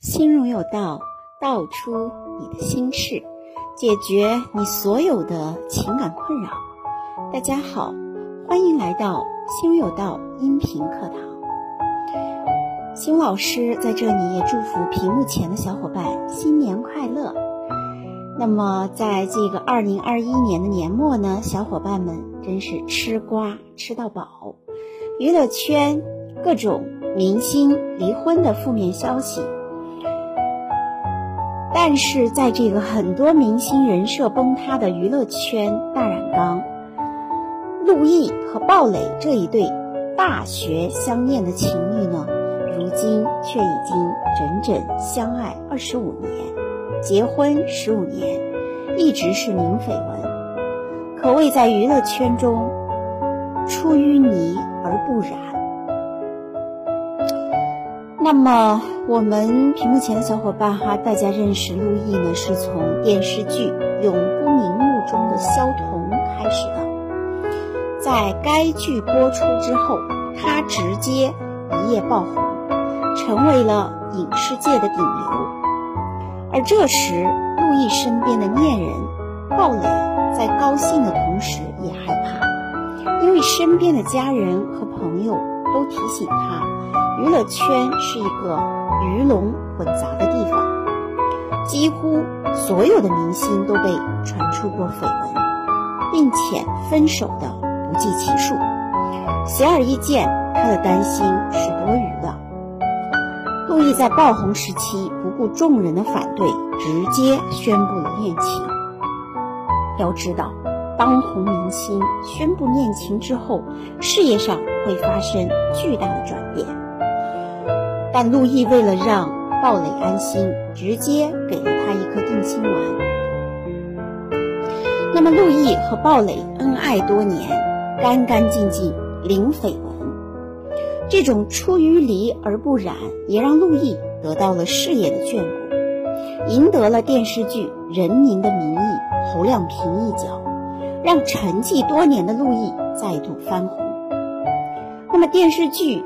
心如有道，道出你的心事，解决你所有的情感困扰。大家好，欢迎来到心中有道音频课堂。新老师在这里也祝福屏幕前的小伙伴新年快乐。那么，在这个二零二一年的年末呢，小伙伴们真是吃瓜吃到饱，娱乐圈各种明星离婚的负面消息。但是，在这个很多明星人设崩塌的娱乐圈大染缸，陆毅和鲍蕾这一对大学相恋的情侣呢，如今却已经整整相爱二十五年，结婚十五年，一直是零绯闻，可谓在娱乐圈中出淤泥而不染。那么，我们屏幕前的小伙伴哈，大家认识陆毅呢，是从电视剧《永不瞑目》中的萧彤开始的。在该剧播出之后，他直接一夜爆红，成为了影视界的顶流。而这时，陆毅身边的恋人鲍蕾在高兴的同时也害怕，因为身边的家人和朋友都提醒他。娱乐圈是一个鱼龙混杂的地方，几乎所有的明星都被传出过绯闻，并且分手的不计其数。显而易见，他的担心是多余的。陆毅在爆红时期不顾众人的反对，直接宣布了恋情。要知道，当红明星宣布恋情之后，事业上会发生巨大的转变。但陆毅为了让鲍蕾安心，直接给了她一颗定心丸。那么，陆毅和鲍蕾恩爱多年，干干净净，零绯闻。这种出淤泥而不染，也让陆毅得到了事业的眷顾，赢得了电视剧《人民的名义》侯亮平一角，让沉寂多年的陆毅再度翻红。那么，电视剧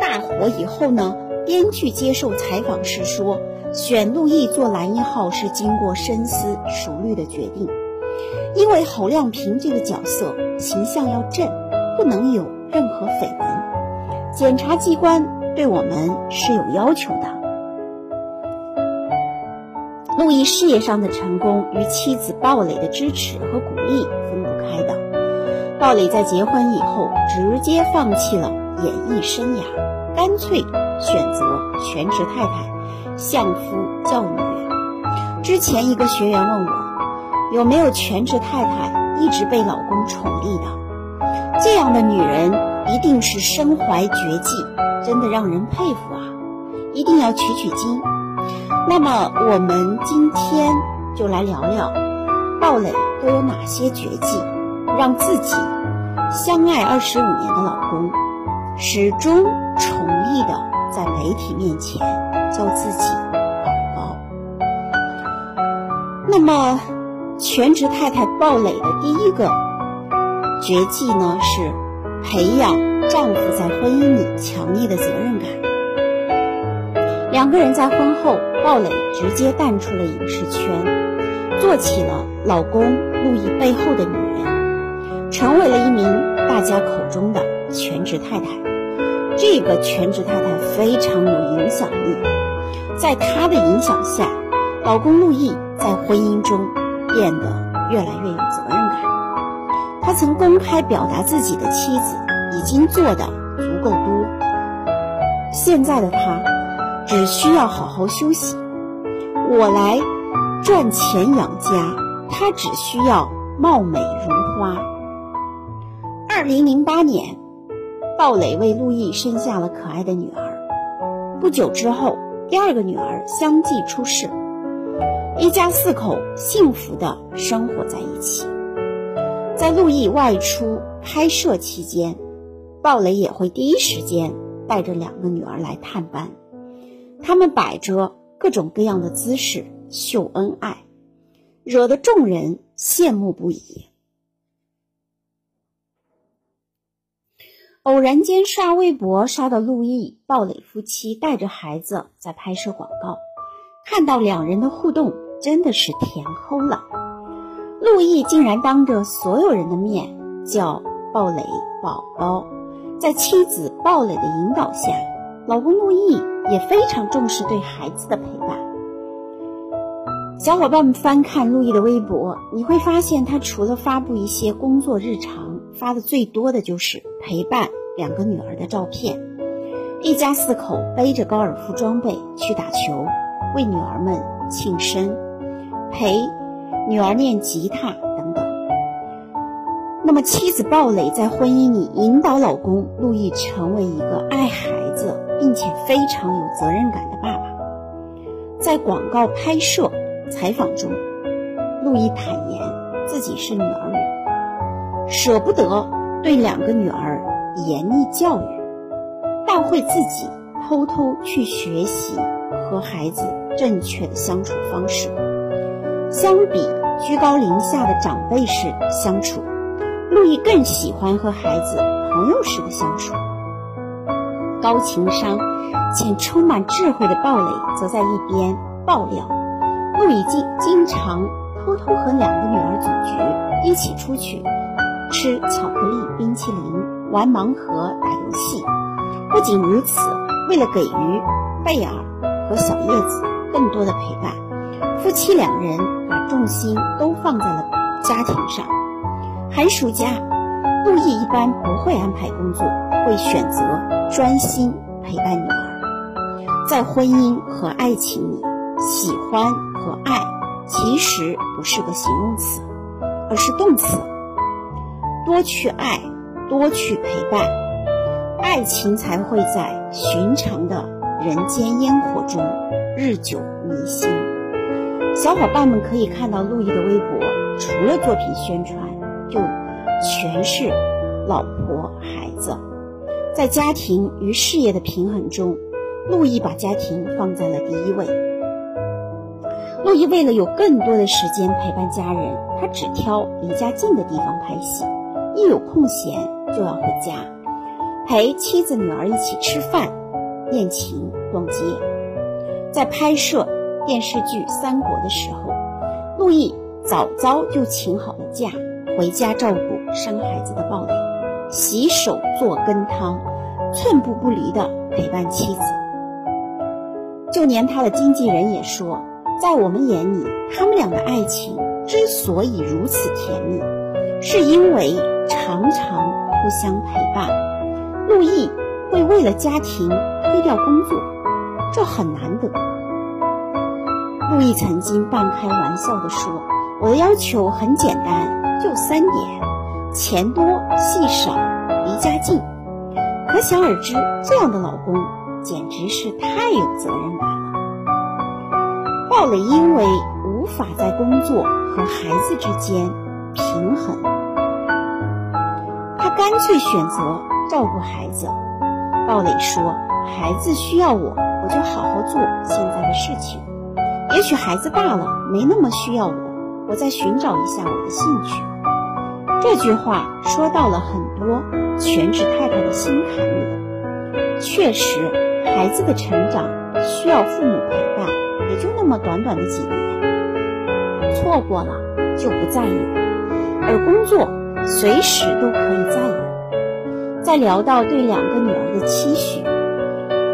大火以后呢？编剧接受采访时说：“选陆毅做男一号是经过深思熟虑的决定，因为侯亮平这个角色形象要正，不能有任何绯闻。检察机关对我们是有要求的。陆毅事业上的成功与妻子鲍蕾的支持和鼓励分不开的。鲍蕾在结婚以后直接放弃了演艺生涯，干脆。”选择全职太太，相夫教女。之前一个学员问我，有没有全职太太一直被老公宠溺的？这样的女人一定是身怀绝技，真的让人佩服啊！一定要取取经。那么我们今天就来聊聊，鲍蕾都有哪些绝技，让自己相爱二十五年的老公始终宠溺的。在媒体面前叫自己宝宝。那么，全职太太鲍蕾的第一个绝技呢，是培养丈夫在婚姻里强烈的责任感。两个人在婚后，鲍蕾直接淡出了影视圈，做起了老公陆毅背后的女人，成为了一名大家口中的全职太太。这个全职太太非常有影响力，在她的影响下，老公陆毅在婚姻中变得越来越有责任感。他曾公开表达自己的妻子已经做的足够多，现在的他只需要好好休息，我来赚钱养家，他只需要貌美如花。二零零八年。鲍蕾为陆毅生下了可爱的女儿，不久之后，第二个女儿相继出世，一家四口幸福的生活在一起。在陆毅外出拍摄期间，鲍蕾也会第一时间带着两个女儿来探班，他们摆着各种各样的姿势秀恩爱，惹得众人羡慕不已。偶然间刷微博，刷到陆毅、鲍蕾夫妻带着孩子在拍摄广告，看到两人的互动，真的是甜齁了。陆毅竟然当着所有人的面叫鲍蕾“宝宝”，在妻子鲍蕾的引导下，老公陆毅也非常重视对孩子的陪伴。小伙伴们翻看陆毅的微博，你会发现他除了发布一些工作日常，发的最多的就是陪伴两个女儿的照片。一家四口背着高尔夫装备去打球，为女儿们庆生，陪女儿练吉他等等。那么，妻子鲍蕾在婚姻里引导老公陆毅成为一个爱孩子并且非常有责任感的爸爸。在广告拍摄。采访中，陆毅坦言自己是女儿，舍不得对两个女儿严厉教育，但会自己偷偷去学习和孩子正确的相处方式。相比居高临下的长辈式相处，陆毅更喜欢和孩子朋友式的相处。高情商且充满智慧的鲍蕾则在一边爆料。陆毅经经常偷偷和两个女儿组局，一起出去吃巧克力、冰淇淋，玩盲盒、打游戏。不仅如此，为了给予贝尔和小叶子更多的陪伴，夫妻两人把重心都放在了家庭上。寒暑假，陆毅一般不会安排工作，会选择专心陪伴女儿。在婚姻和爱情里，喜欢。和爱其实不是个形容词，而是动词。多去爱，多去陪伴，爱情才会在寻常的人间烟火中日久弥新。小伙伴们可以看到陆毅的微博，除了作品宣传，就全是老婆孩子。在家庭与事业的平衡中，陆毅把家庭放在了第一位。陆毅为了有更多的时间陪伴家人，他只挑离家近的地方拍戏，一有空闲就要回家，陪妻子女儿一起吃饭、练琴、逛街。在拍摄电视剧《三国》的时候，陆毅早早就请好了假，回家照顾生孩子的鲍蕾，洗手做羹汤，寸步不离地陪伴妻子。就连他的经纪人也说。在我们眼里，他们俩的爱情之所以如此甜蜜，是因为常常互相陪伴。陆毅会为了家庭推掉工作，这很难得。陆毅曾经半开玩笑地说：“我的要求很简单，就三点：钱多、戏少、离家近。”可想而知，这样的老公简直是太有责任感了。鲍蕾因为无法在工作和孩子之间平衡，干脆选择照顾孩子。鲍蕾说：“孩子需要我，我就好好做现在的事情。也许孩子大了，没那么需要我，我再寻找一下我的兴趣。”这句话说到了很多全职太太的心坎里。确实，孩子的成长需要父母陪伴。也就那么短短的几年，错过了就不再有，而工作随时都可以再有。在聊到对两个女儿的期许，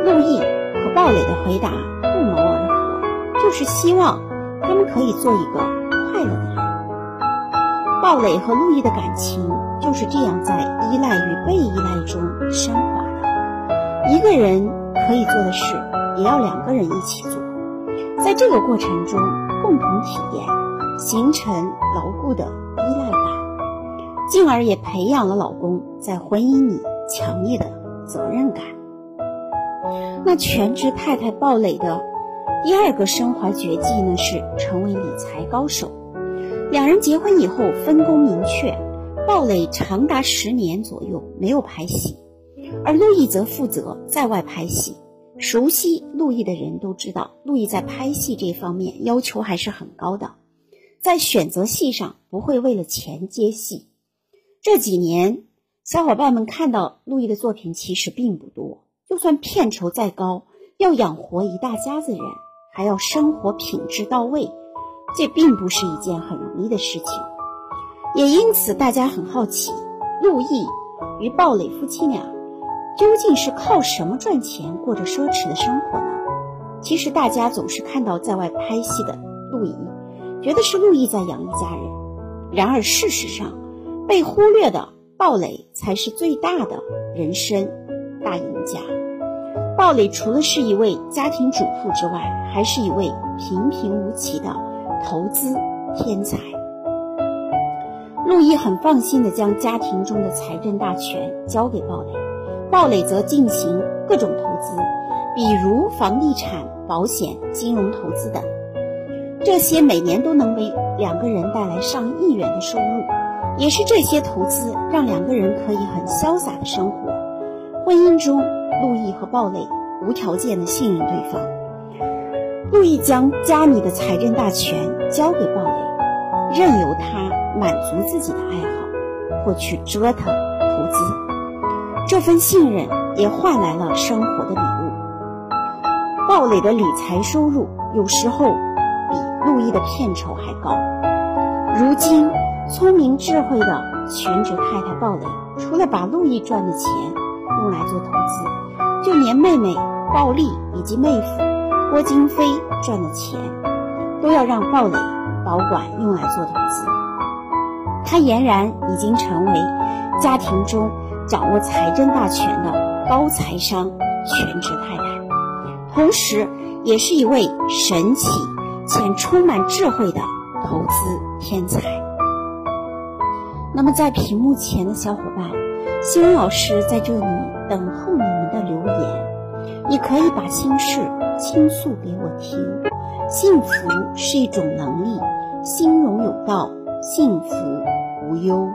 陆毅和鲍蕾的回答不谋而合，就是希望他们可以做一个快乐的人。鲍蕾和陆毅的感情就是这样在依赖与被依赖中升华的。一个人可以做的事，也要两个人一起做。在这个过程中，共同体验，形成牢固的，进而也培养了老公在婚姻里强烈的责任感。那全职太太鲍蕾的第二个升华绝技呢，是成为理财高手。两人结婚以后分工明确，鲍蕾长达十年左右没有拍戏，而陆毅则负责在外拍戏。熟悉陆毅的人都知道，陆毅在拍戏这方面要求还是很高的，在选择戏上不会为了钱接戏。这几年，小伙伴们看到陆毅的作品其实并不多，就算片酬再高，要养活一大家子人，还要生活品质到位，这并不是一件很容易的事情。也因此，大家很好奇，陆毅与鲍蕾夫妻俩究竟是靠什么赚钱，过着奢侈的生活呢？其实，大家总是看到在外拍戏的陆毅，觉得是陆毅在养一家人。然而，事实上，被忽略的鲍蕾才是最大的人生大赢家。鲍蕾除了是一位家庭主妇之外，还是一位平平无奇的投资天才。陆毅很放心地将家庭中的财政大权交给鲍蕾，鲍蕾则进行各种投资，比如房地产、保险、金融投资等。这些每年都能为两个人带来上亿元的收入，也是这些投资让两个人可以很潇洒的生活。婚姻中，陆毅和鲍蕾无条件的信任对方。陆毅将家里的财政大权交给鲍蕾，任由他。满足自己的爱好，或去折腾投资，这份信任也换来了生活的礼物。鲍蕾的理财收入有时候比陆毅的片酬还高。如今，聪明智慧的全职太太鲍蕾，除了把陆毅赚的钱用来做投资，就连妹妹鲍丽以及妹夫郭京飞赚的钱，都要让鲍蕾保管用来做投资。她俨然已经成为家庭中掌握财政大权的高财商全职太太，同时也是一位神奇且充满智慧的投资天才。那么，在屏幕前的小伙伴，欣荣老师在这里等候你们的留言。你可以把心事倾诉给我听。幸福是一种能力，心容有道，幸福。无忧。